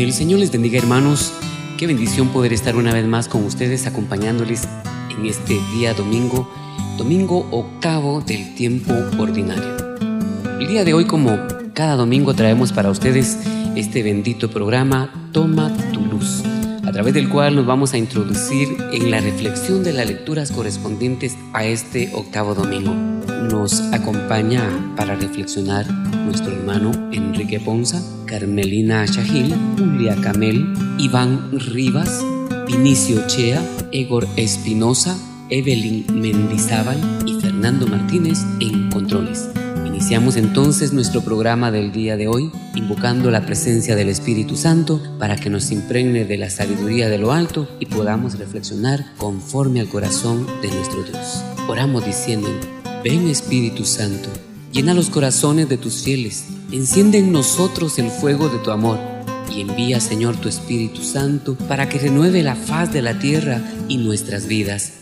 El Señor les bendiga hermanos. Qué bendición poder estar una vez más con ustedes acompañándoles en este día domingo, domingo octavo del tiempo ordinario. El día de hoy, como cada domingo, traemos para ustedes este bendito programa Toma tu luz, a través del cual nos vamos a introducir en la reflexión de las lecturas correspondientes a este octavo domingo. Nos acompaña para reflexionar nuestro hermano Enrique Ponza, Carmelina Shahil, Julia Camel, Iván Rivas, Vinicio Chea, Egor Espinosa, Evelyn Mendizábal y Fernando Martínez en controles. Iniciamos entonces nuestro programa del día de hoy invocando la presencia del Espíritu Santo para que nos impregne de la sabiduría de lo alto y podamos reflexionar conforme al corazón de nuestro Dios. Oramos diciendo, ven Espíritu Santo, llena los corazones de tus fieles, enciende en nosotros el fuego de tu amor y envía Señor tu Espíritu Santo para que renueve la faz de la tierra y nuestras vidas.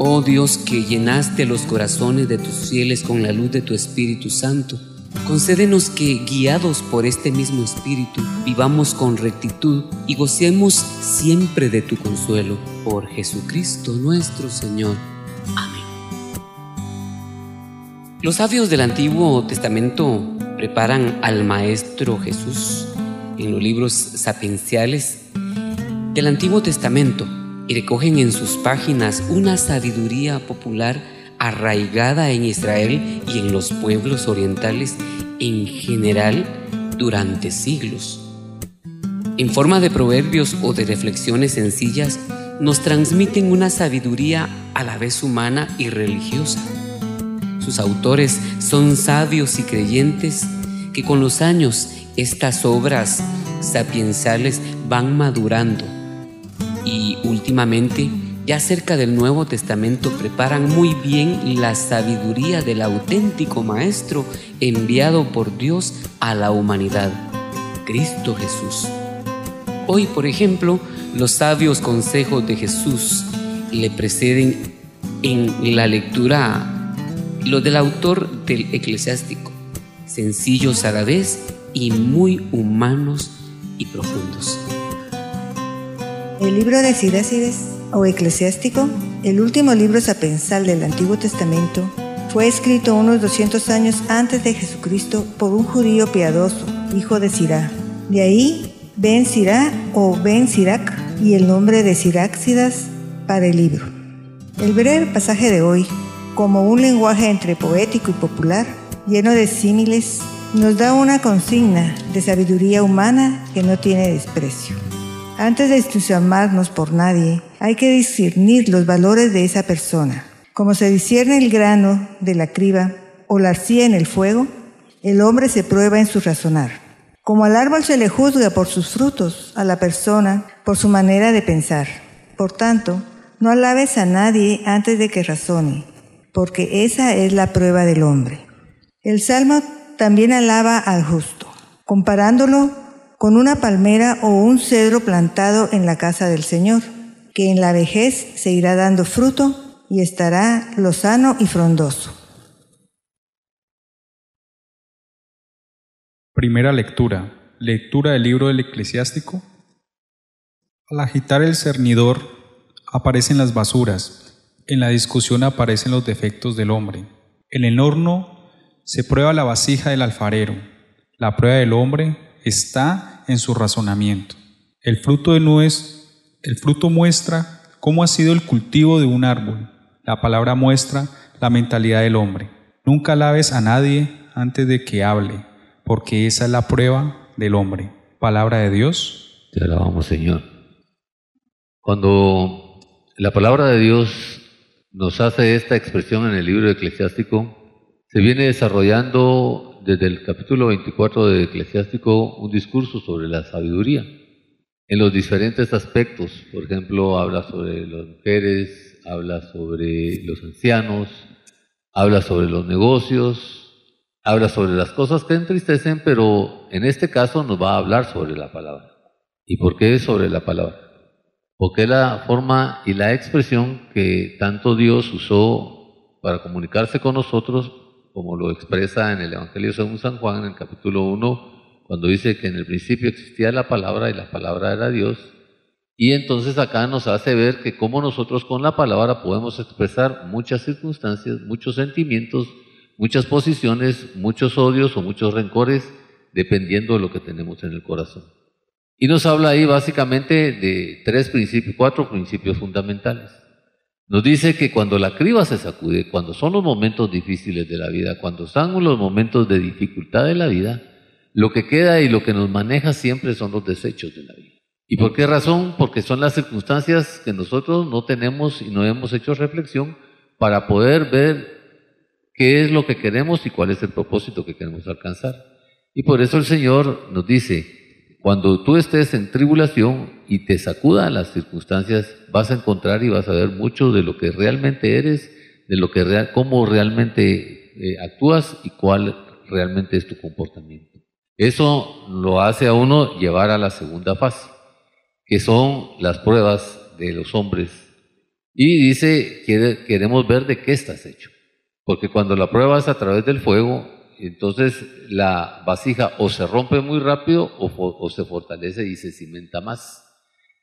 Oh Dios que llenaste los corazones de tus fieles con la luz de tu Espíritu Santo, concédenos que, guiados por este mismo Espíritu, vivamos con rectitud y gocemos siempre de tu consuelo. Por Jesucristo nuestro Señor. Amén. Los sabios del Antiguo Testamento preparan al Maestro Jesús en los libros sapienciales del Antiguo Testamento y recogen en sus páginas una sabiduría popular arraigada en Israel y en los pueblos orientales en general durante siglos. En forma de proverbios o de reflexiones sencillas, nos transmiten una sabiduría a la vez humana y religiosa. Sus autores son sabios y creyentes que con los años estas obras sapiensales van madurando y últimamente, ya cerca del Nuevo Testamento, preparan muy bien la sabiduría del auténtico Maestro enviado por Dios a la humanidad, Cristo Jesús. Hoy, por ejemplo, los sabios consejos de Jesús le preceden en la lectura lo del autor del eclesiástico, sencillos a la vez y muy humanos y profundos. El libro de Sirácides o Eclesiástico, el último libro sapensal del Antiguo Testamento, fue escrito unos 200 años antes de Jesucristo por un judío piadoso, hijo de Sirá. De ahí Ben Sirá o Ben Sirac y el nombre de Siráxidas para el libro. El breve pasaje de hoy, como un lenguaje entre poético y popular, lleno de símiles, nos da una consigna de sabiduría humana que no tiene desprecio. Antes de entusiasmarnos por nadie, hay que discernir los valores de esa persona. Como se discierne el grano de la criba o la arcilla en el fuego, el hombre se prueba en su razonar. Como al árbol se le juzga por sus frutos, a la persona por su manera de pensar. Por tanto, no alabes a nadie antes de que razone, porque esa es la prueba del hombre. El Salmo también alaba al justo, comparándolo con una palmera o un cedro plantado en la casa del Señor, que en la vejez se irá dando fruto y estará lozano y frondoso. Primera lectura. Lectura del libro del eclesiástico. Al agitar el cernidor aparecen las basuras, en la discusión aparecen los defectos del hombre. En el horno se prueba la vasija del alfarero, la prueba del hombre está en su razonamiento. El fruto de nuez, el fruto muestra cómo ha sido el cultivo de un árbol. La palabra muestra la mentalidad del hombre. Nunca alabes a nadie antes de que hable, porque esa es la prueba del hombre. Palabra de Dios. Te alabamos, Señor. Cuando la palabra de Dios nos hace esta expresión en el libro eclesiástico, se viene desarrollando desde el capítulo 24 de Eclesiástico un discurso sobre la sabiduría en los diferentes aspectos. Por ejemplo, habla sobre las mujeres, habla sobre los ancianos, habla sobre los negocios, habla sobre las cosas que entristecen, pero en este caso nos va a hablar sobre la palabra. ¿Y por qué sobre la palabra? Porque es la forma y la expresión que tanto Dios usó para comunicarse con nosotros como lo expresa en el Evangelio según San Juan, en el capítulo 1, cuando dice que en el principio existía la palabra y la palabra era Dios. Y entonces acá nos hace ver que cómo nosotros con la palabra podemos expresar muchas circunstancias, muchos sentimientos, muchas posiciones, muchos odios o muchos rencores, dependiendo de lo que tenemos en el corazón. Y nos habla ahí básicamente de tres principios, cuatro principios fundamentales. Nos dice que cuando la criba se sacude, cuando son los momentos difíciles de la vida, cuando están los momentos de dificultad de la vida, lo que queda y lo que nos maneja siempre son los desechos de la vida. ¿Y por qué razón? Porque son las circunstancias que nosotros no tenemos y no hemos hecho reflexión para poder ver qué es lo que queremos y cuál es el propósito que queremos alcanzar. Y por eso el Señor nos dice, cuando tú estés en tribulación y te sacudan las circunstancias, vas a encontrar y vas a ver mucho de lo que realmente eres, de lo que cómo realmente eh, actúas y cuál realmente es tu comportamiento. Eso lo hace a uno llevar a la segunda fase, que son las pruebas de los hombres. Y dice, queremos ver de qué estás hecho. Porque cuando la prueba es a través del fuego, entonces la vasija o se rompe muy rápido o, se fortalece y se cimenta más.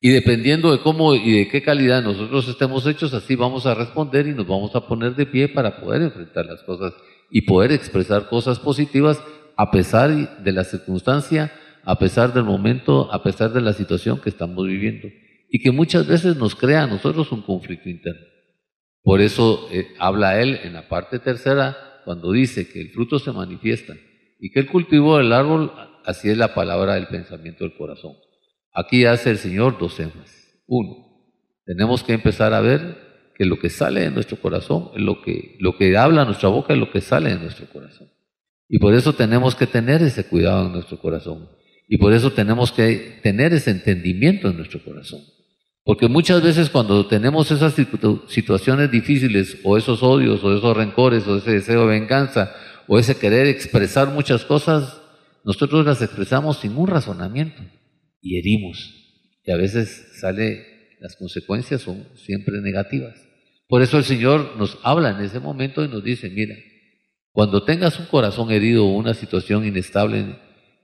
Y dependiendo de cómo y de qué calidad nosotros estemos hechos, así vamos a responder y nos vamos a poner de pie para poder enfrentar las cosas y poder expresar cosas positivas a pesar de la circunstancia, a pesar del momento, a pesar de la situación que estamos viviendo. Y que muchas veces nos crea a nosotros un conflicto interno. Por eso eh, habla él en la parte tercera cuando dice que el fruto se manifiesta y que el cultivo del árbol, así es la palabra del pensamiento del corazón. Aquí hace el Señor dos énfasis. Uno, tenemos que empezar a ver que lo que sale de nuestro corazón, lo que, lo que habla nuestra boca es lo que sale de nuestro corazón. Y por eso tenemos que tener ese cuidado en nuestro corazón. Y por eso tenemos que tener ese entendimiento en nuestro corazón. Porque muchas veces cuando tenemos esas situaciones difíciles o esos odios o esos rencores o ese deseo de venganza o ese querer expresar muchas cosas, nosotros las expresamos sin un razonamiento y herimos. Y a veces sale, las consecuencias son siempre negativas. Por eso el Señor nos habla en ese momento y nos dice, mira, cuando tengas un corazón herido o una situación inestable,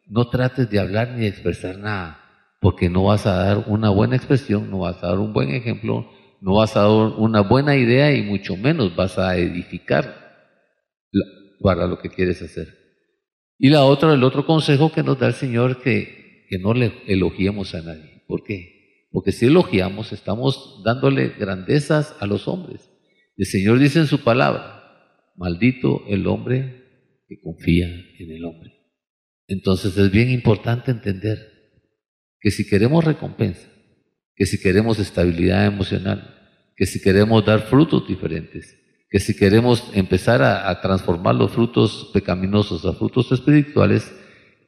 no trates de hablar ni de expresar nada porque no vas a dar una buena expresión, no vas a dar un buen ejemplo, no vas a dar una buena idea y mucho menos vas a edificar para lo que quieres hacer. Y la otra, el otro consejo que nos da el Señor, que, que no le elogiemos a nadie. ¿Por qué? Porque si elogiamos, estamos dándole grandezas a los hombres. El Señor dice en su palabra, maldito el hombre que confía en el hombre. Entonces es bien importante entender que si queremos recompensa, que si queremos estabilidad emocional, que si queremos dar frutos diferentes, que si queremos empezar a, transformar los frutos pecaminosos a frutos espirituales,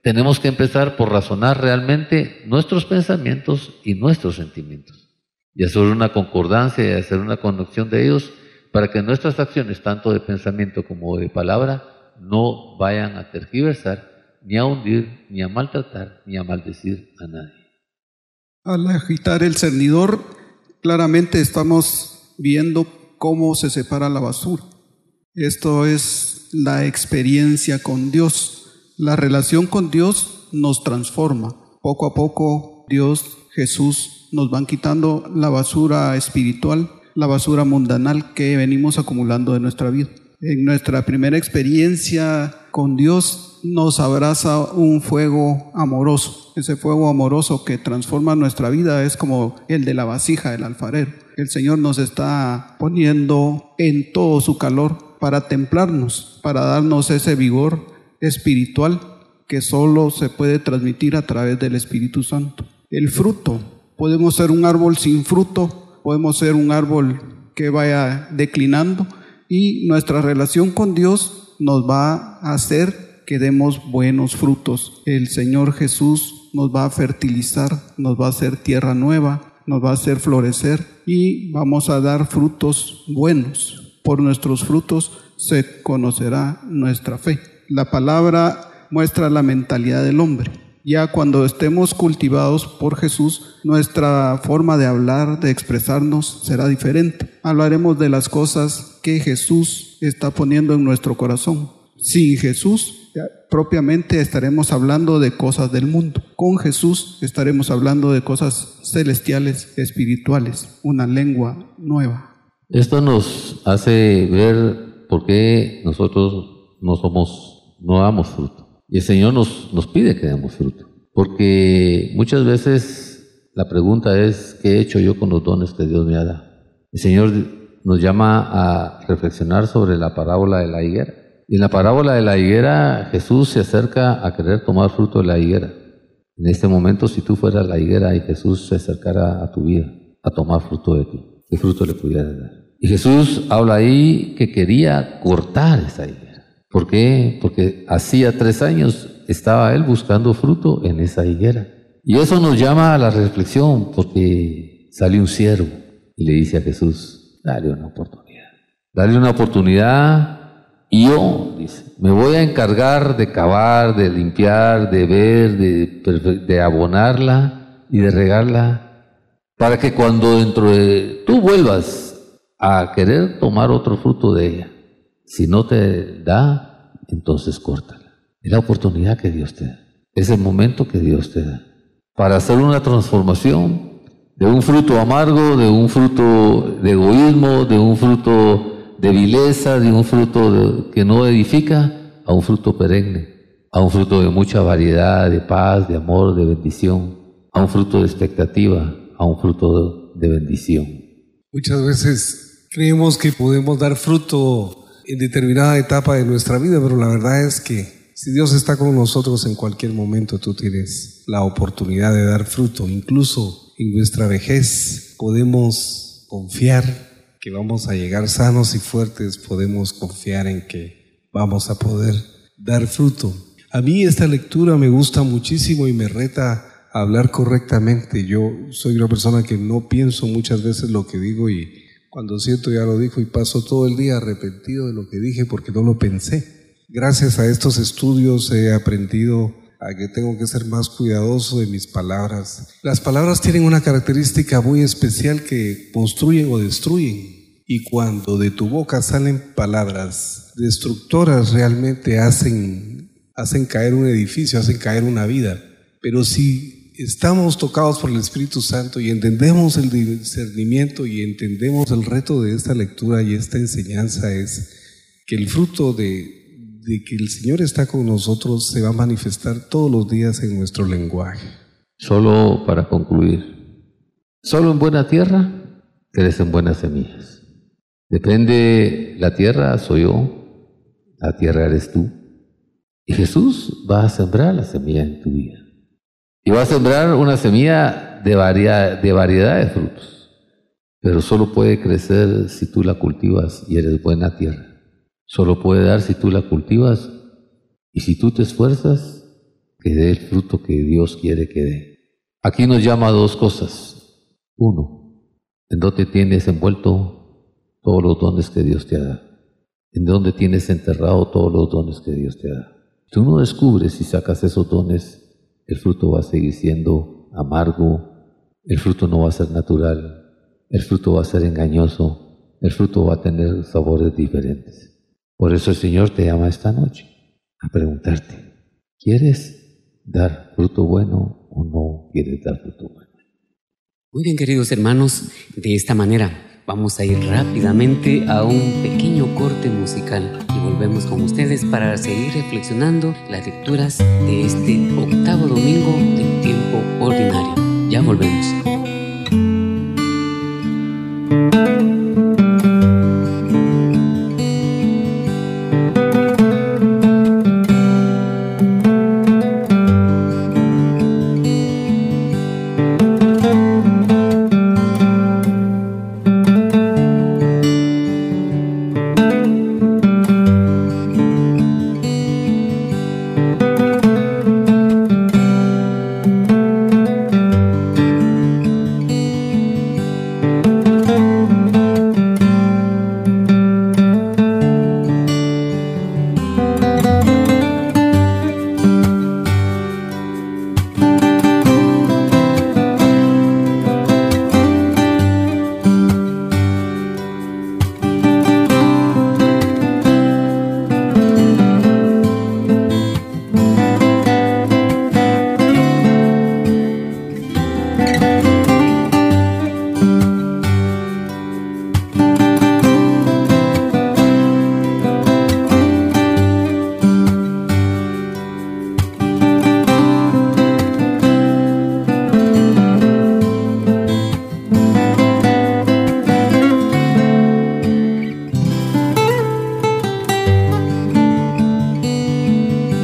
tenemos que empezar por razonar realmente nuestros pensamientos y nuestros sentimientos y hacer una concordancia y hacer una conexión de ellos para que nuestras acciones, tanto de pensamiento como de palabra, no vayan a tergiversar, ni a hundir, ni a maltratar, ni a maldecir a nadie. Al agitar el cernidor, claramente estamos viendo cómo se separa la basura. Esto es la experiencia con Dios. La relación con Dios nos transforma. Poco a poco Dios, Jesús, nos van quitando la basura espiritual, la basura mundanal que venimos acumulando de nuestra vida. En nuestra primera experiencia con Dios nos abraza un fuego amoroso. Ese fuego amoroso que transforma nuestra vida es como el de la vasija del alfarero. El Señor nos está poniendo en todo su calor para templarnos, para darnos ese vigor espiritual que solo se puede transmitir a través del Espíritu Santo. El fruto, podemos ser un árbol sin fruto, podemos ser un árbol que vaya declinando y nuestra relación con Dios nos va a hacer que demos buenos frutos. El Señor Jesús nos va a fertilizar, nos va a hacer tierra nueva, nos va a hacer florecer y vamos a dar frutos buenos. Por nuestros frutos se conocerá nuestra fe. La palabra muestra la mentalidad del hombre. Ya cuando estemos cultivados por Jesús, nuestra forma de hablar, de expresarnos será diferente. Hablaremos de las cosas que Jesús está poniendo en nuestro corazón. Sin Jesús propiamente estaremos hablando de cosas del mundo. Con Jesús estaremos hablando de cosas celestiales, espirituales, una lengua nueva. Esto nos hace ver por qué nosotros no somos, no damos fruto. Y el Señor nos, nos pide que demos fruto. Porque muchas veces la pregunta es, ¿qué he hecho yo con los dones que Dios me ha dado? El Señor nos llama a reflexionar sobre la parábola de la higuera. En la parábola de la higuera, Jesús se acerca a querer tomar fruto de la higuera. En este momento, si tú fueras la higuera y Jesús se acercara a tu vida, a tomar fruto de ti, ¿qué fruto le pudieras dar? Y Jesús habla ahí que quería cortar esa higuera. ¿Por qué? Porque hacía tres años estaba él buscando fruto en esa higuera. Y eso nos llama a la reflexión, porque sale un siervo y le dice a Jesús, dale una oportunidad. Dale una oportunidad y yo, dice, me voy a encargar de cavar, de limpiar, de ver, de, de abonarla y de regarla, para que cuando dentro de tú vuelvas a querer tomar otro fruto de ella, si no te da, entonces córtala. Es la oportunidad que Dios te da. Es el momento que Dios te da. Para hacer una transformación de un fruto amargo, de un fruto de egoísmo, de un fruto de vileza, de un fruto que no edifica, a un fruto perenne, a un fruto de mucha variedad, de paz, de amor, de bendición, a un fruto de expectativa, a un fruto de, bendición. Muchas veces creemos que podemos dar fruto en determinada etapa de nuestra vida, pero la verdad es que si Dios está con nosotros en cualquier momento, tú tienes la oportunidad de dar fruto. Incluso en nuestra vejez podemos confiar que vamos a llegar sanos y fuertes, podemos confiar en que vamos a poder dar fruto. A mí esta lectura me gusta muchísimo y me reta a hablar correctamente. Yo soy una persona que no pienso muchas veces lo que digo y cuando siento ya lo dijo y paso todo el día arrepentido de lo que dije porque no lo pensé. Gracias a estos estudios he aprendido a que tengo que ser más cuidadoso de mis palabras. Las palabras tienen una característica muy especial que construyen o destruyen. Y cuando de tu boca salen palabras destructoras, realmente hacen, hacen caer un edificio, hacen caer una vida. Pero si estamos tocados por el Espíritu Santo y entendemos el discernimiento y entendemos el reto de esta lectura y esta enseñanza es que el fruto de, que el Señor está con nosotros se va a manifestar todos los días en nuestro lenguaje. Solo para concluir, solo en buena tierra crecen buenas semillas. Depende, la tierra soy yo, la tierra eres tú. Y Jesús va a sembrar la semilla en tu vida. Y va a sembrar una semilla de, variedad de frutos. Pero solo puede crecer si tú la cultivas y eres buena tierra. Solo puede dar si tú la cultivas y si tú te esfuerzas, que dé el fruto que Dios quiere que dé. Aquí nos llama a dos cosas. Uno, en dónde tienes envuelto todos los dones que Dios te ha dado. En dónde tienes enterrado todos los dones que Dios te ha dado. Tú no descubres si sacas esos dones, el fruto va a seguir siendo amargo, el fruto no va a ser natural, el fruto va a ser engañoso, el fruto va a tener sabores diferentes. Por eso el Señor te llama esta noche a preguntarte, ¿quieres dar fruto bueno o no quieres dar fruto bueno? Muy bien, queridos hermanos, de esta manera Vamos a ir rápidamente a un pequeño corte musical y volvemos con ustedes para seguir reflexionando las lecturas de este octavo domingo del tiempo ordinario. Ya volvemos.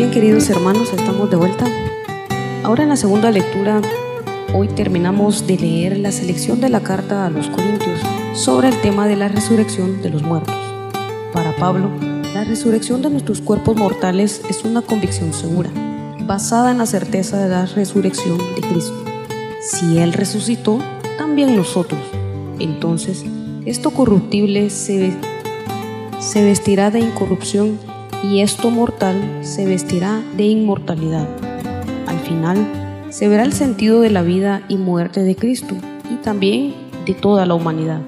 Bien, queridos hermanos, estamos de vuelta. Ahora en la segunda lectura, hoy terminamos de leer la selección de la carta a los Corintios sobre el tema de la resurrección de los muertos. Para Pablo, la resurrección de nuestros cuerpos mortales es una convicción segura, basada en la certeza de la resurrección de Cristo. Si Él resucitó, también nosotros. Entonces, esto corruptible se, se vestirá de incorrupción y esto mortal se vestirá de inmortalidad. Al final, se verá el sentido de la vida y muerte de Cristo y también de toda la humanidad.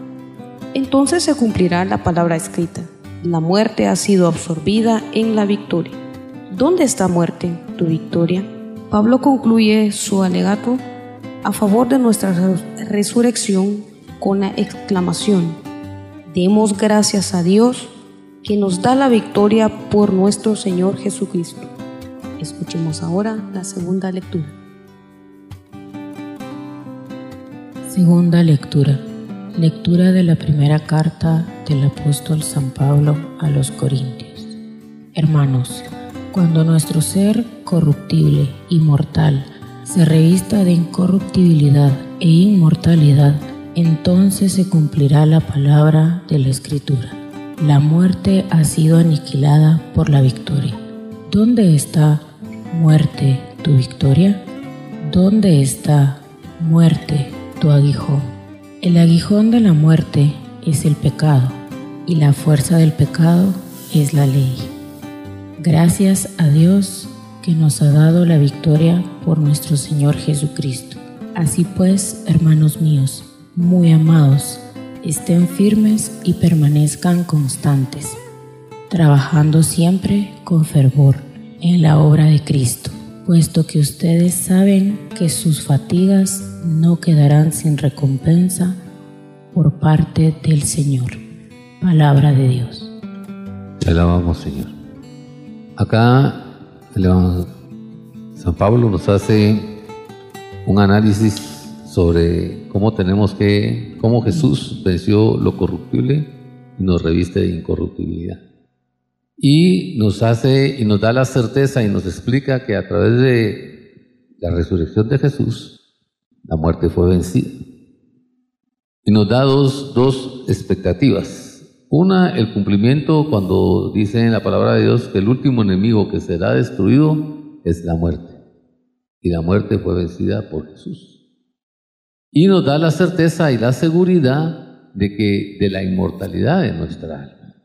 Entonces se cumplirá la palabra escrita. La muerte ha sido absorbida en la victoria. ¿Dónde está muerte, tu victoria? Pablo concluye su alegato a favor de nuestra resurrección con la exclamación, demos gracias a Dios que nos da la victoria por nuestro Señor Jesucristo. Escuchemos ahora la segunda lectura. Segunda lectura. Lectura de la primera carta del apóstol San Pablo a los Corintios. Hermanos, cuando nuestro ser corruptible y mortal se revista de incorruptibilidad e inmortalidad, entonces se cumplirá la palabra de la Escritura. La muerte ha sido aniquilada por la victoria. ¿Dónde está, muerte, tu victoria? ¿Dónde está, muerte, tu aguijón? El aguijón de la muerte es el pecado y la fuerza del pecado es la ley. Gracias a Dios que nos ha dado la victoria por nuestro Señor Jesucristo. Así pues, hermanos míos, muy amados, estén firmes y permanezcan constantes, trabajando siempre con fervor en la obra de Cristo, puesto que ustedes saben que sus fatigas no quedarán sin recompensa por parte del Señor. Palabra de Dios. Te alabamos, Señor. Acá San Pablo nos hace un análisis sobre cómo tenemos que, cómo Jesús venció lo corruptible y nos reviste de incorruptibilidad. Y nos hace y nos da la certeza y nos explica que a través de la resurrección de Jesús, la muerte fue vencida. Y nos da dos, dos expectativas. Una, el cumplimiento cuando dice en la palabra de Dios que el último enemigo que será destruido es la muerte. Y la muerte fue vencida por Jesús. Y nos da la certeza y la seguridad de que de la inmortalidad de nuestra alma.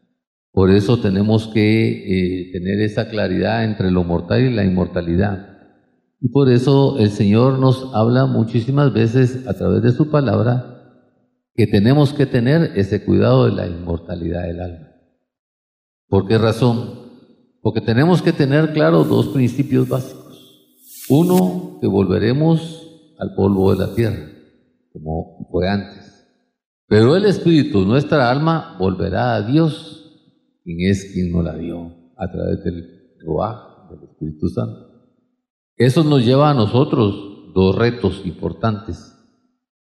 Por eso tenemos que eh, tener esa claridad entre lo mortal y la inmortalidad. Y por eso el Señor nos habla muchísimas veces a través de su palabra que tenemos que tener ese cuidado de la inmortalidad del alma. ¿Por qué razón? Porque tenemos que tener claro dos principios básicos. Uno, que volveremos al polvo de la tierra, como fue antes. Pero el Espíritu, nuestra alma, volverá a Dios, quien es quien nos la dio, a través del Ruach, del Espíritu Santo. Eso nos lleva a nosotros dos retos importantes.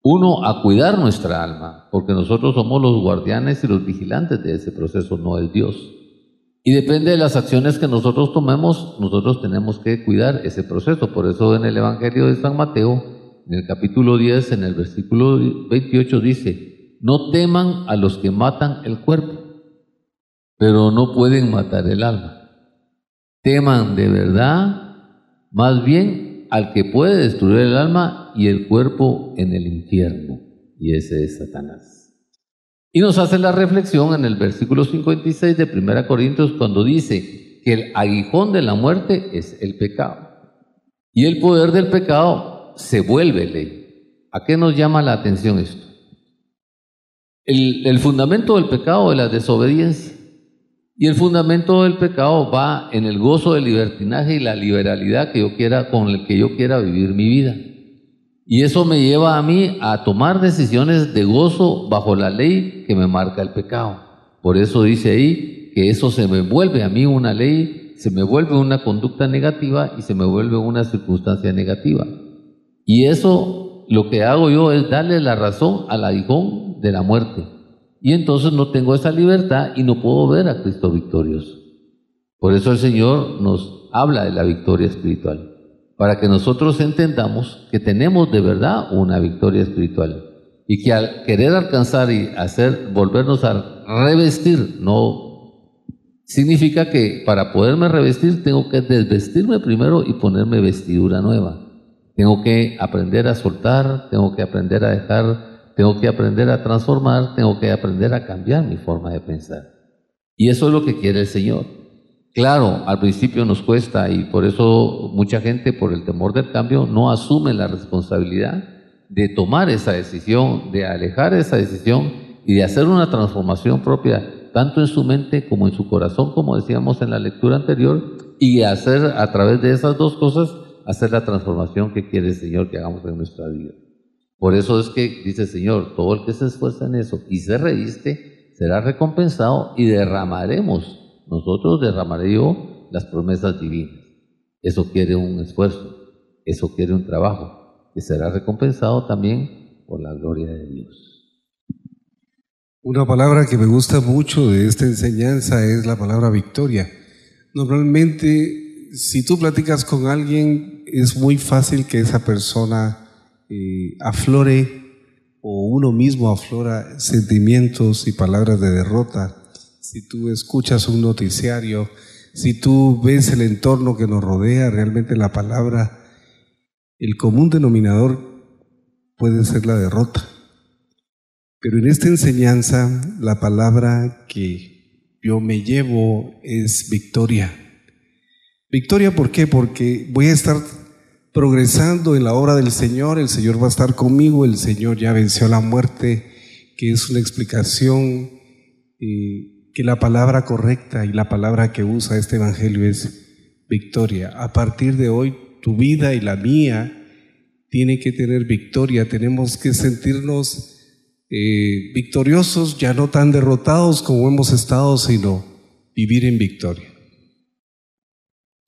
Uno, a cuidar nuestra alma, porque nosotros somos los guardianes y los vigilantes de ese proceso, no el Dios. Y depende de las acciones que nosotros tomemos, nosotros tenemos que cuidar ese proceso. Por eso en el Evangelio de San Mateo, en el capítulo 10, en el versículo 28 dice, no teman a los que matan el cuerpo, pero no pueden matar el alma. Teman de verdad, más bien al que puede destruir el alma y el cuerpo en el infierno, y ese es Satanás. Y nos hace la reflexión en el versículo 56 de 1 Corintios cuando dice que el aguijón de la muerte es el pecado. Y el poder del pecado se vuelve ley. ¿A qué nos llama la atención esto? El, fundamento del pecado es la desobediencia. Y el fundamento del pecado va en el gozo del libertinaje y la liberalidad que yo quiera, con el que yo quiera vivir mi vida. Y eso me lleva a mí a tomar decisiones de gozo bajo la ley que me marca el pecado. Por eso dice ahí que eso se me vuelve a mí una ley, se me vuelve una conducta negativa y se me vuelve una circunstancia negativa. Y eso lo que hago yo es darle la razón al aguijón de la muerte. Y entonces no tengo esa libertad y no puedo ver a Cristo victorioso. Por eso el Señor nos habla de la victoria espiritual, para que nosotros entendamos que tenemos de verdad una victoria espiritual y que al querer alcanzar y hacer, volvernos a revestir, no significa que para poderme revestir tengo que desvestirme primero y ponerme vestidura nueva. Tengo que aprender a soltar, tengo que aprender a dejar, tengo que aprender a transformar, tengo que aprender a cambiar mi forma de pensar. Y eso es lo que quiere el Señor. Claro, al principio nos cuesta y por eso mucha gente, por el temor del cambio, no asume la responsabilidad de tomar esa decisión, de alejar esa decisión y de hacer una transformación propia, tanto en su mente como en su corazón, como decíamos en la lectura anterior, y hacer a través de esas dos cosas, hacer la transformación que quiere el Señor que hagamos en nuestra vida. Por eso es que dice el Señor, todo el que se esfuerza en eso y se reviste, será recompensado y derramaremos nosotros derramaré yo las promesas divinas. Eso quiere un esfuerzo, eso quiere un trabajo, que será recompensado también por la gloria de Dios. Una palabra que me gusta mucho de esta enseñanza es la palabra victoria. Normalmente, si tú platicas con alguien, es muy fácil que esa persona eh, aflore o uno mismo aflora sentimientos y palabras de derrota si tú escuchas un noticiario, si tú ves el entorno que nos rodea, realmente la palabra, el común denominador puede ser la derrota. Pero en esta enseñanza, la palabra que yo me llevo es victoria. Victoria, ¿por qué? Porque voy a estar progresando en la obra del Señor, el Señor va a estar conmigo, el Señor ya venció la muerte, que es una explicación eh, que la palabra correcta y la palabra que usa este Evangelio es victoria. A partir de hoy, tu vida y la mía tiene que tener victoria. Tenemos que sentirnos eh, victoriosos, ya no tan derrotados como hemos estado, sino vivir en victoria.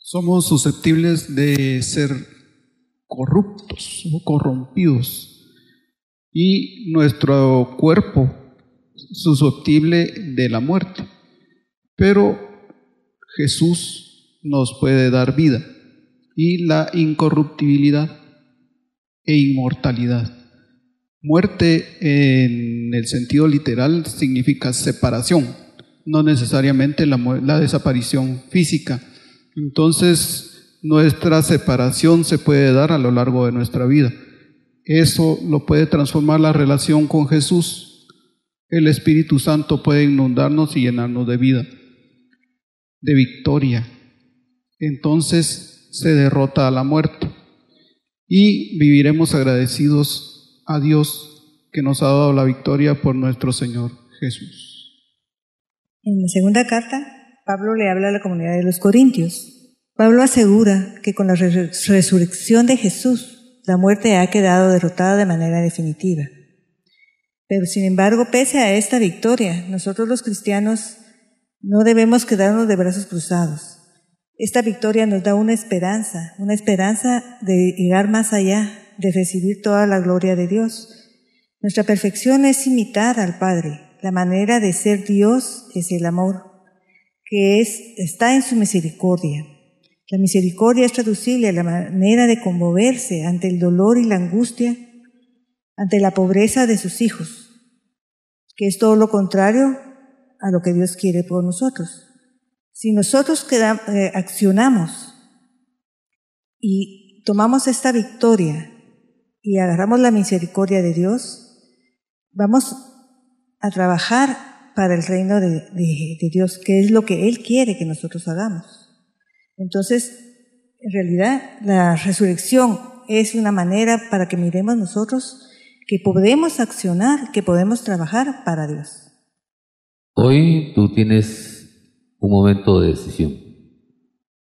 Somos susceptibles de ser corruptos o corrompidos y nuestro cuerpo susceptible de la muerte. Pero Jesús nos puede dar vida y la incorruptibilidad e inmortalidad. Muerte en el sentido literal significa separación, no necesariamente la, la desaparición física. Entonces, nuestra separación se puede dar a lo largo de nuestra vida. Eso lo puede transformar la relación con Jesús el Espíritu Santo puede inundarnos y llenarnos de vida, de victoria. Entonces se derrota a la muerte y viviremos agradecidos a Dios que nos ha dado la victoria por nuestro Señor Jesús. En la segunda carta, Pablo le habla a la comunidad de los Corintios. Pablo asegura que con la resurrección de Jesús, la muerte ha quedado derrotada de manera definitiva. Pero sin embargo, pese a esta victoria, nosotros los cristianos no debemos quedarnos de brazos cruzados. Esta victoria nos da una esperanza, una esperanza de llegar más allá, de recibir toda la gloria de Dios. Nuestra perfección es imitar al Padre. La manera de ser Dios es el amor, que es, está en su misericordia. La misericordia es traducible a la manera de conmoverse ante el dolor y la angustia ante la pobreza de sus hijos, que es todo lo contrario a lo que Dios quiere por nosotros. Si nosotros eh, accionamos y tomamos esta victoria y agarramos la misericordia de Dios, vamos a trabajar para el reino de, Dios, que es lo que Él quiere que nosotros hagamos. Entonces, en realidad, la resurrección es una manera para que miremos nosotros que podemos accionar, que podemos trabajar para Dios. Hoy tú tienes un momento de decisión.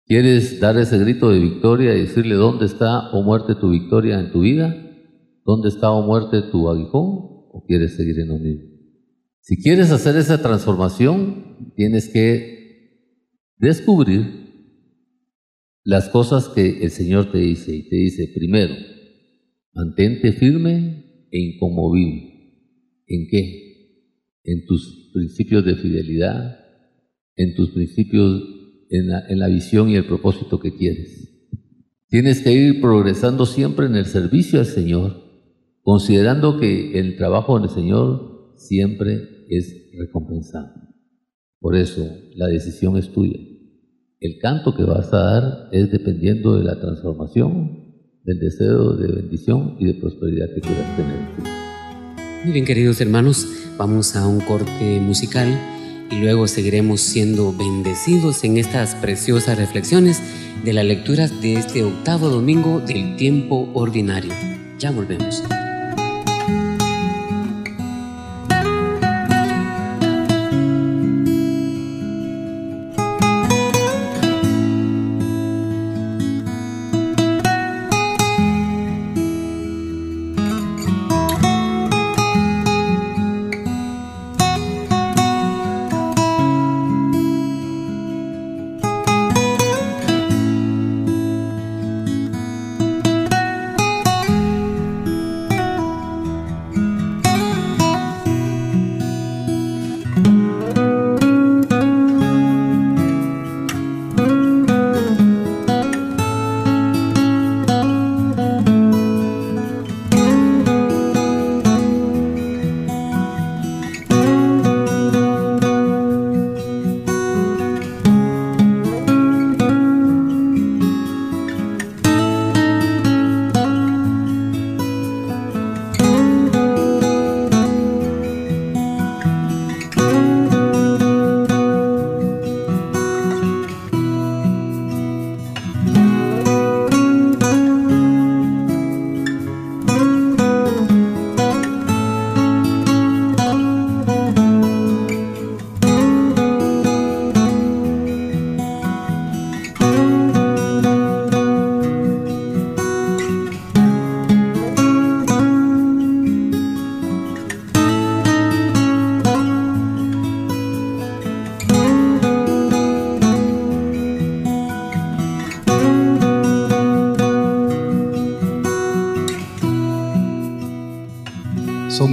¿Quieres dar ese grito de victoria y decirle dónde está o muerte tu victoria en tu vida? ¿Dónde está o muerte tu aguijón? ¿O quieres seguir en lo mismo? Si quieres hacer esa transformación, tienes que descubrir las cosas que el Señor te dice. Y te dice, primero, mantente firme e inconmovible. ¿En qué? En tus principios de fidelidad, en tus principios en la, en la visión y el propósito que quieres. Tienes que ir progresando siempre en el servicio al Señor, considerando que el trabajo del Señor siempre es recompensado. Por eso, la decisión es tuya. El canto que vas a dar es dependiendo de la transformación, del deseo de bendición y de prosperidad que quieras tener. Muy bien, queridos hermanos, vamos a un corte musical y luego seguiremos siendo bendecidos en estas preciosas reflexiones de las lecturas de este octavo domingo del tiempo ordinario. Ya volvemos.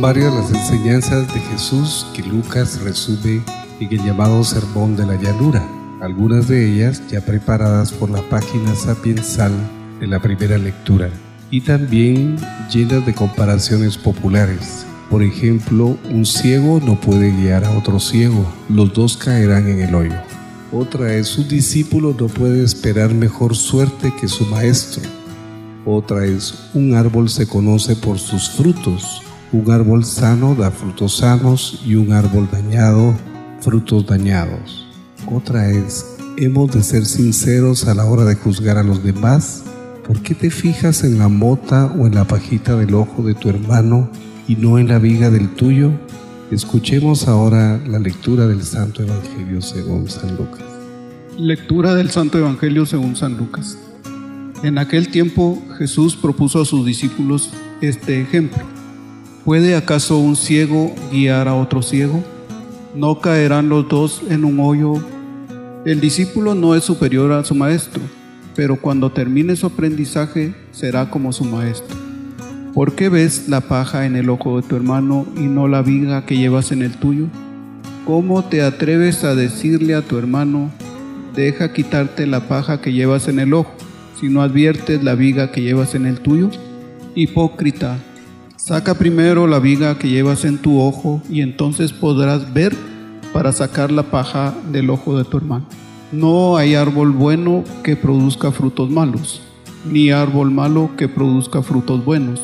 Varias las enseñanzas de Jesús que Lucas resume en el llamado Sermón de la Llanura, algunas de ellas ya preparadas por la página sapiensal de la primera lectura y también llenas de comparaciones populares. Por ejemplo, un ciego no puede guiar a otro ciego, los dos caerán en el hoyo. Otra es, un discípulo no puede esperar mejor suerte que su maestro. Otra es, un árbol se conoce por sus frutos. Un árbol sano da frutos sanos y un árbol dañado frutos dañados. Otra es, hemos de ser sinceros a la hora de juzgar a los demás. ¿Por qué te fijas en la mota o en la pajita del ojo de tu hermano y no en la viga del tuyo? Escuchemos ahora la lectura del Santo Evangelio según San Lucas. Lectura del Santo Evangelio según San Lucas. En aquel tiempo Jesús propuso a sus discípulos este ejemplo. ¿Puede acaso un ciego guiar a otro ciego? ¿No caerán los dos en un hoyo? El discípulo no es superior a su maestro, pero cuando termine su aprendizaje será como su maestro. ¿Por qué ves la paja en el ojo de tu hermano y no la viga que llevas en el tuyo? ¿Cómo te atreves a decirle a tu hermano, deja quitarte la paja que llevas en el ojo, si no adviertes la viga que llevas en el tuyo? Hipócrita, saca primero la viga que llevas en tu ojo y entonces podrás ver para sacar la paja del ojo de tu hermano. No hay árbol bueno que produzca frutos malos, ni árbol malo que produzca frutos buenos.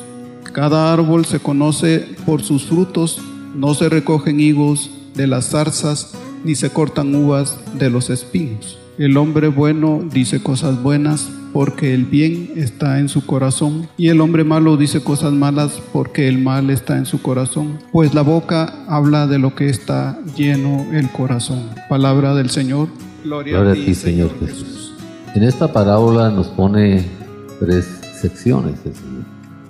Cada árbol se conoce por sus frutos, no se recogen higos de las zarzas, ni se cortan uvas de los espinos. El hombre bueno dice cosas buenas porque el bien está en su corazón, y el hombre malo dice cosas malas porque el mal está en su corazón, pues la boca habla de lo que está lleno el corazón. Palabra del Señor. Gloria, a ti, Señor Jesús. En esta parábola nos pone tres secciones.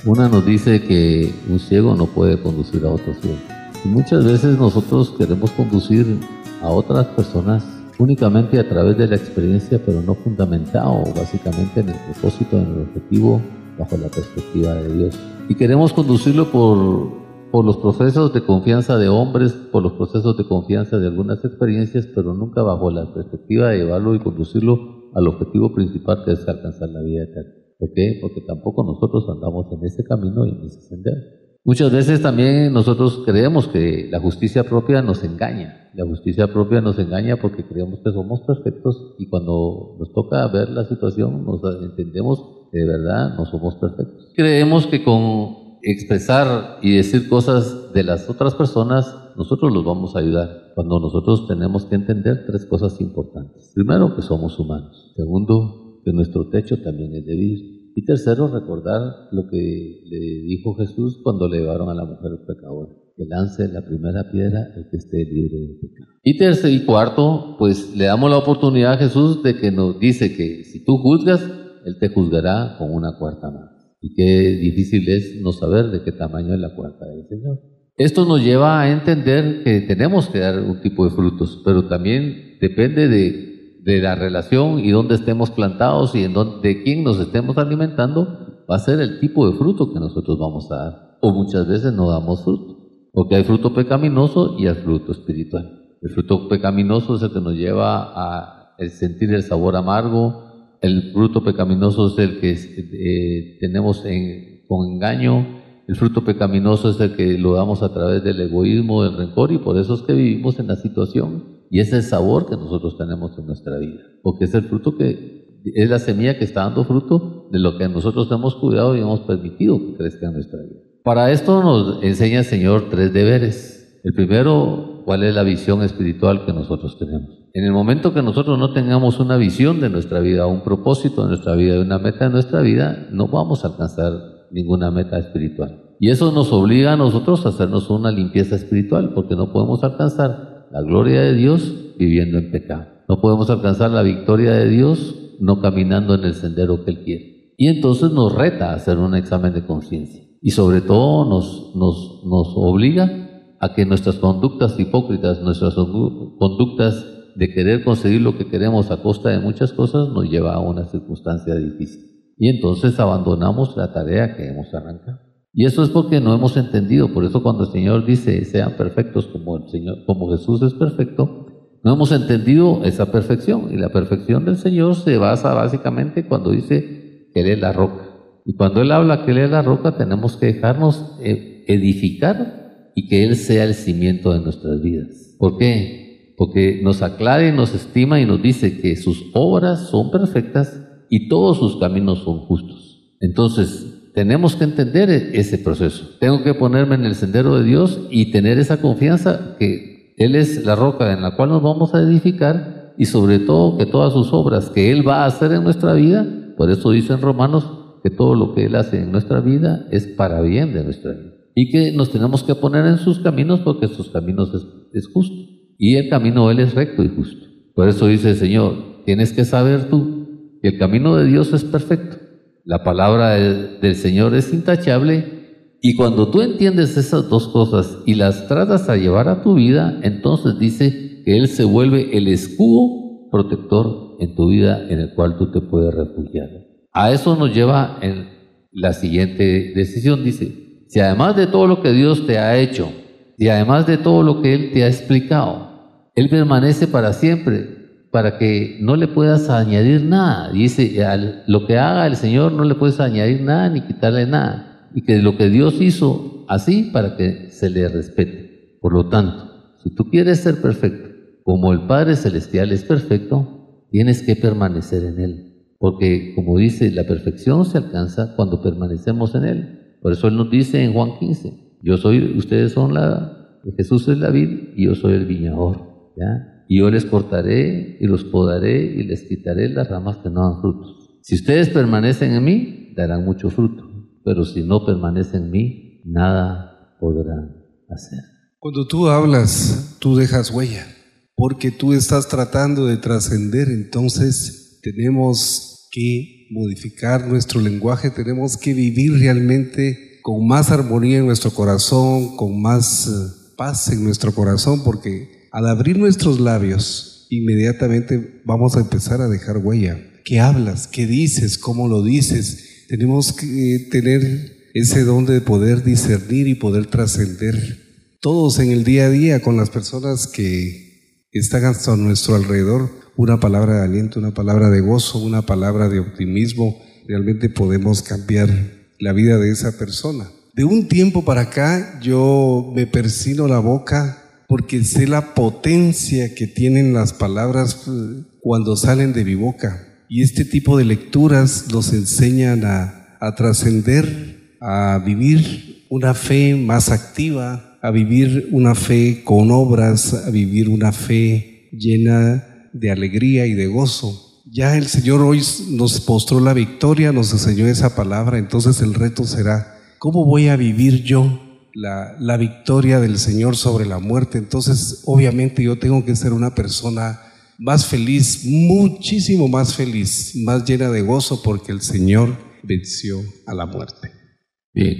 Una nos dice que un ciego no puede conducir a otro ciego. Y muchas veces nosotros queremos conducir a otras personas únicamente a través de la experiencia, pero no fundamentado básicamente en el propósito, en el objetivo, bajo la perspectiva de Dios. Y queremos conducirlo por por los procesos de confianza de hombres, por los procesos de confianza de algunas experiencias, pero nunca bajo la perspectiva de llevarlo y conducirlo al objetivo principal que es alcanzar la vida eterna. ¿Por qué? Porque tampoco nosotros andamos en ese camino y en ese sendero. Muchas veces también nosotros creemos que la justicia propia nos engaña. La justicia propia nos engaña porque creemos que somos perfectos y cuando nos toca ver la situación nos entendemos que de verdad no somos perfectos. Creemos que con expresar y decir cosas de las otras personas nosotros los vamos a ayudar cuando nosotros tenemos que entender tres cosas importantes. Primero, que somos humanos. Segundo, que nuestro techo también es de. Y tercero, recordar lo que le dijo Jesús cuando le llevaron a la mujer pecadora, que lance la primera piedra el que esté libre de pecado. Y tercero y cuarto, pues le damos la oportunidad a Jesús de que nos dice que si tú juzgas, Él te juzgará con una cuarta más. Y qué difícil es no saber de qué tamaño es la cuarta del Señor. Esto nos lleva a entender que tenemos que dar un tipo de frutos, pero también depende de de la relación y dónde estemos plantados y en dónde, de quién nos estemos alimentando, va a ser el tipo de fruto que nosotros vamos a dar. O muchas veces no damos fruto, porque hay fruto pecaminoso y hay fruto espiritual. El fruto pecaminoso es el que nos lleva a sentir el sabor amargo, el fruto pecaminoso es el que eh, tenemos en, con engaño, el fruto pecaminoso es el que lo damos a través del egoísmo, del rencor y por eso es que vivimos en la situación y es el sabor que nosotros tenemos en nuestra vida, porque es el fruto que es la semilla que está dando fruto de lo que nosotros hemos cuidado y hemos permitido que crezca en nuestra vida. Para esto nos enseña el Señor tres deberes. El primero, cuál es la visión espiritual que nosotros tenemos. En el momento que nosotros no tengamos una visión de nuestra vida, un propósito de nuestra vida, una meta de nuestra vida, no vamos a alcanzar ninguna meta espiritual. Y eso nos obliga a nosotros a hacernos una limpieza espiritual, porque no podemos alcanzar la gloria de Dios viviendo en pecado. No podemos alcanzar la victoria de Dios no caminando en el sendero que Él quiere. Y entonces nos reta a hacer un examen de conciencia. Y sobre todo nos, nos, nos obliga a que nuestras conductas hipócritas, nuestras conductas de querer conseguir lo que queremos a costa de muchas cosas, nos lleva a una circunstancia difícil. Y entonces abandonamos la tarea que hemos arrancado. Y eso es porque no hemos entendido. Por eso cuando el Señor dice, sean perfectos como el Señor, como Jesús es perfecto, no hemos entendido esa perfección. Y la perfección del Señor se basa básicamente cuando dice que Él es la roca. Y cuando Él habla que Él es la roca, tenemos que dejarnos eh, edificar y que Él sea el cimiento de nuestras vidas. ¿Por qué? Porque nos aclara y nos estima y nos dice que sus obras son perfectas y todos sus caminos son justos. Entonces, tenemos que entender e-, ese proceso. Tengo que ponerme en el sendero de Dios y tener esa confianza que Él es la roca en la cual nos vamos a edificar y sobre todo que todas sus obras que Él va a hacer en nuestra vida, por eso dice en Romanos que todo lo que Él hace en nuestra vida es para bien de nuestra vida. Y que nos tenemos que poner en sus caminos porque sus caminos es, es justo. Y el camino de Él es recto y justo. Por eso dice el Señor, tienes que saber tú que el camino de Dios es perfecto la palabra del Señor es intachable y cuando tú entiendes esas dos cosas y las tratas a llevar a tu vida, entonces dice que Él se vuelve el escudo protector en tu vida en el cual tú te puedes refugiar. A eso nos lleva en la siguiente decisión. Dice, si además de todo lo que Dios te ha hecho, y además de todo lo que Él te ha explicado, Él permanece para siempre, para que no le puedas añadir nada. Dice, lo que haga el Señor no le puedes añadir nada ni quitarle nada. Y que lo que Dios hizo así para que se le respete. Por lo tanto, si tú quieres ser perfecto, como el Padre Celestial es perfecto, tienes que permanecer en Él. Porque, como dice, la perfección se alcanza cuando permanecemos en Él. Por eso Él nos dice en Juan 15, yo soy, ustedes son la, Jesús es la vid y yo soy el viñador. ¿ya? Y yo les cortaré y los podaré y les quitaré las ramas que no dan frutos. Si ustedes permanecen en mí, darán mucho fruto, pero si no permanecen en mí, nada podrán hacer. Cuando tú hablas, tú dejas huella, porque tú estás tratando de trascender, entonces tenemos que modificar nuestro lenguaje, tenemos que vivir realmente con más armonía en nuestro corazón, con más eh, paz en nuestro corazón, porque al abrir nuestros labios, inmediatamente vamos a empezar a dejar huella. ¿Qué hablas? ¿Qué dices? ¿Cómo lo dices? Tenemos que tener ese don de poder discernir y poder trascender todos en el día a día con las personas que están a nuestro alrededor, una palabra de aliento, una palabra de gozo, una palabra de optimismo, realmente podemos cambiar la vida de esa persona. De un tiempo para acá yo me persino la boca porque sé la potencia que tienen las palabras eh, cuando salen de mi boca. Y este tipo de lecturas nos enseñan a, a trascender, a vivir una fe más activa, a vivir una fe con obras, a vivir una fe llena de alegría y de gozo. Ya el Señor hoy nos mostró la victoria, nos enseñó esa palabra, entonces el reto será, ¿cómo voy a vivir yo la, victoria del Señor sobre la muerte. Entonces, obviamente yo tengo que ser una persona más feliz, muchísimo más feliz, más llena de gozo porque el Señor venció a la muerte. Bien,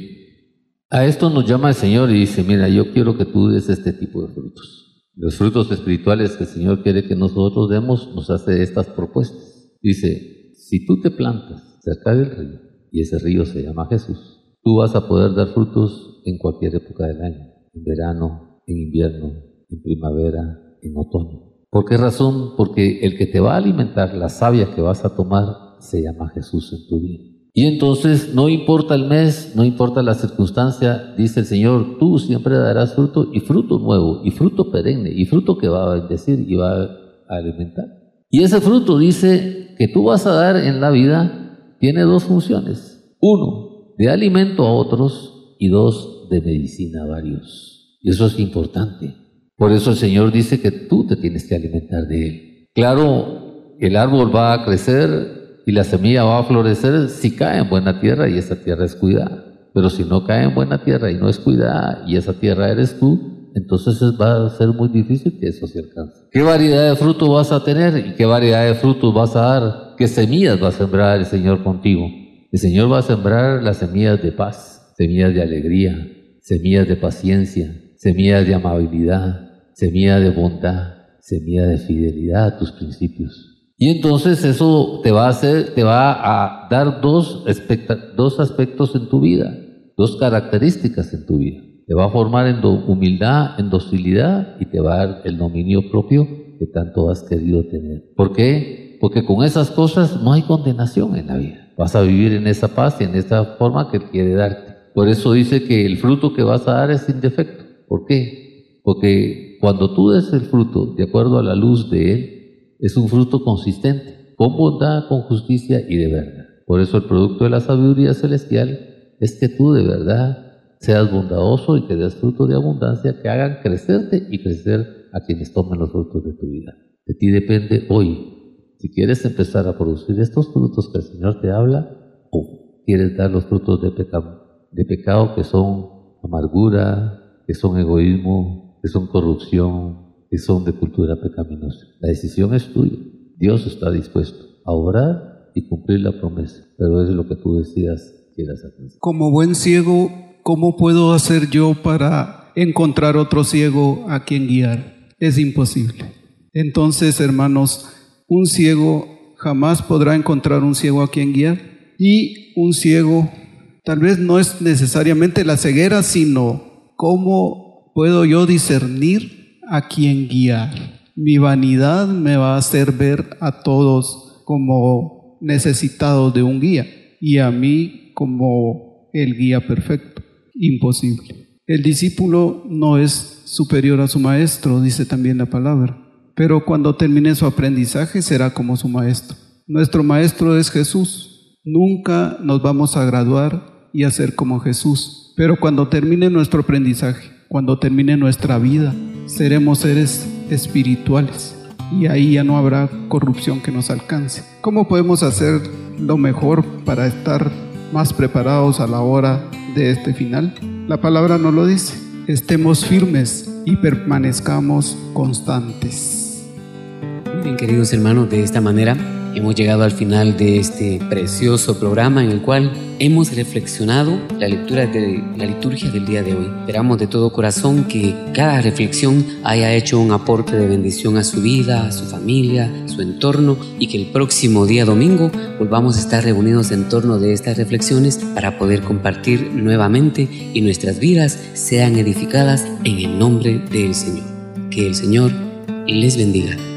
a esto nos llama el Señor y dice, mira, yo quiero que tú des este tipo de frutos. Los frutos espirituales que el Señor quiere que nosotros demos, nos hace estas propuestas. Dice, si tú te plantas cerca del río, y ese río se llama Jesús, tú vas a poder dar frutos en cualquier época del año, en verano, en invierno, en primavera, en otoño. ¿Por qué razón? Porque el que te va a alimentar, la savia que vas a tomar, se llama Jesús en tu vida. Y entonces no importa el mes, no importa la circunstancia, dice el Señor, tú siempre darás fruto y fruto nuevo, y fruto perenne, y fruto que va a bendecir y va a alimentar. Y ese fruto dice que tú vas a dar en la vida, tiene dos funciones. Uno, de alimento a otros y dos, de medicina a varios. Y eso es importante. Por eso el Señor dice que tú te tienes que alimentar de Él. Claro, el árbol va a crecer y la semilla va a florecer si cae en buena tierra y esa tierra es cuidada. Pero si no cae en buena tierra y no es cuidada y esa tierra eres tú, entonces va a ser muy difícil que eso se alcance. ¿Qué variedad de fruto vas a tener y qué variedad de frutos vas a dar? ¿Qué semillas va a sembrar el Señor contigo? El Señor va a sembrar las semillas de paz, semillas de alegría, semillas de paciencia, semillas de amabilidad, semillas de bondad, semillas de fidelidad a tus principios. Y entonces eso te va a hacer, te va a dar dos, dos aspectos en tu vida, dos características en tu vida. Te va a formar en humildad, en docilidad y te va a dar el dominio propio que tanto has querido tener. ¿Por qué? Porque con esas cosas no hay condenación en la vida. Vas a vivir en esa paz y en esa forma que quiere darte. Por eso dice que el fruto que vas a dar es sin defecto. ¿Por qué? Porque cuando tú des el fruto de acuerdo a la luz de Él, es un fruto consistente, con bondad, con justicia y de verdad. Por eso el producto de la sabiduría celestial es que tú de verdad seas bondadoso y que des fruto de abundancia que hagan crecerte y crecer a quienes tomen los frutos de tu vida. De ti depende hoy si quieres empezar a producir estos frutos que el Señor te habla o quieres dar los frutos de, pecado, de pecado que son amargura, que son egoísmo, que son corrupción, que son de cultura pecaminosa. La decisión es tuya. Dios está dispuesto a orar y cumplir la promesa, pero es lo que tú decías quieras hacer. Como buen ciego, ¿cómo puedo hacer yo para encontrar otro ciego a quien guiar? Es imposible. Entonces, hermanos, un ciego jamás podrá encontrar un ciego a quien guiar y un ciego tal vez no es necesariamente la ceguera, sino cómo puedo yo discernir a quien guiar. Mi vanidad me va a hacer ver a todos como necesitados de un guía y a mí como el guía perfecto. Imposible. El discípulo no es superior a su maestro, dice también la palabra, pero cuando termine su aprendizaje será como su maestro. Nuestro maestro es Jesús. Nunca nos vamos a graduar y a ser como Jesús, pero cuando termine nuestro aprendizaje, cuando termine nuestra vida, seremos seres espirituales y ahí ya no habrá corrupción que nos alcance. ¿Cómo podemos hacer lo mejor para estar más preparados a la hora de este final? La palabra no lo dice. Estemos firmes y permanezcamos constantes. Bien, queridos hermanos, de esta manera Hemos llegado al final de este precioso programa en el cual hemos reflexionado la lectura de la liturgia del día de hoy. Esperamos de todo corazón que cada reflexión haya hecho un aporte de bendición a su vida, a su familia, su entorno y que el próximo día domingo volvamos a estar reunidos en torno de estas reflexiones para poder compartir nuevamente y nuestras vidas sean edificadas en el nombre del Señor. Que el Señor les bendiga.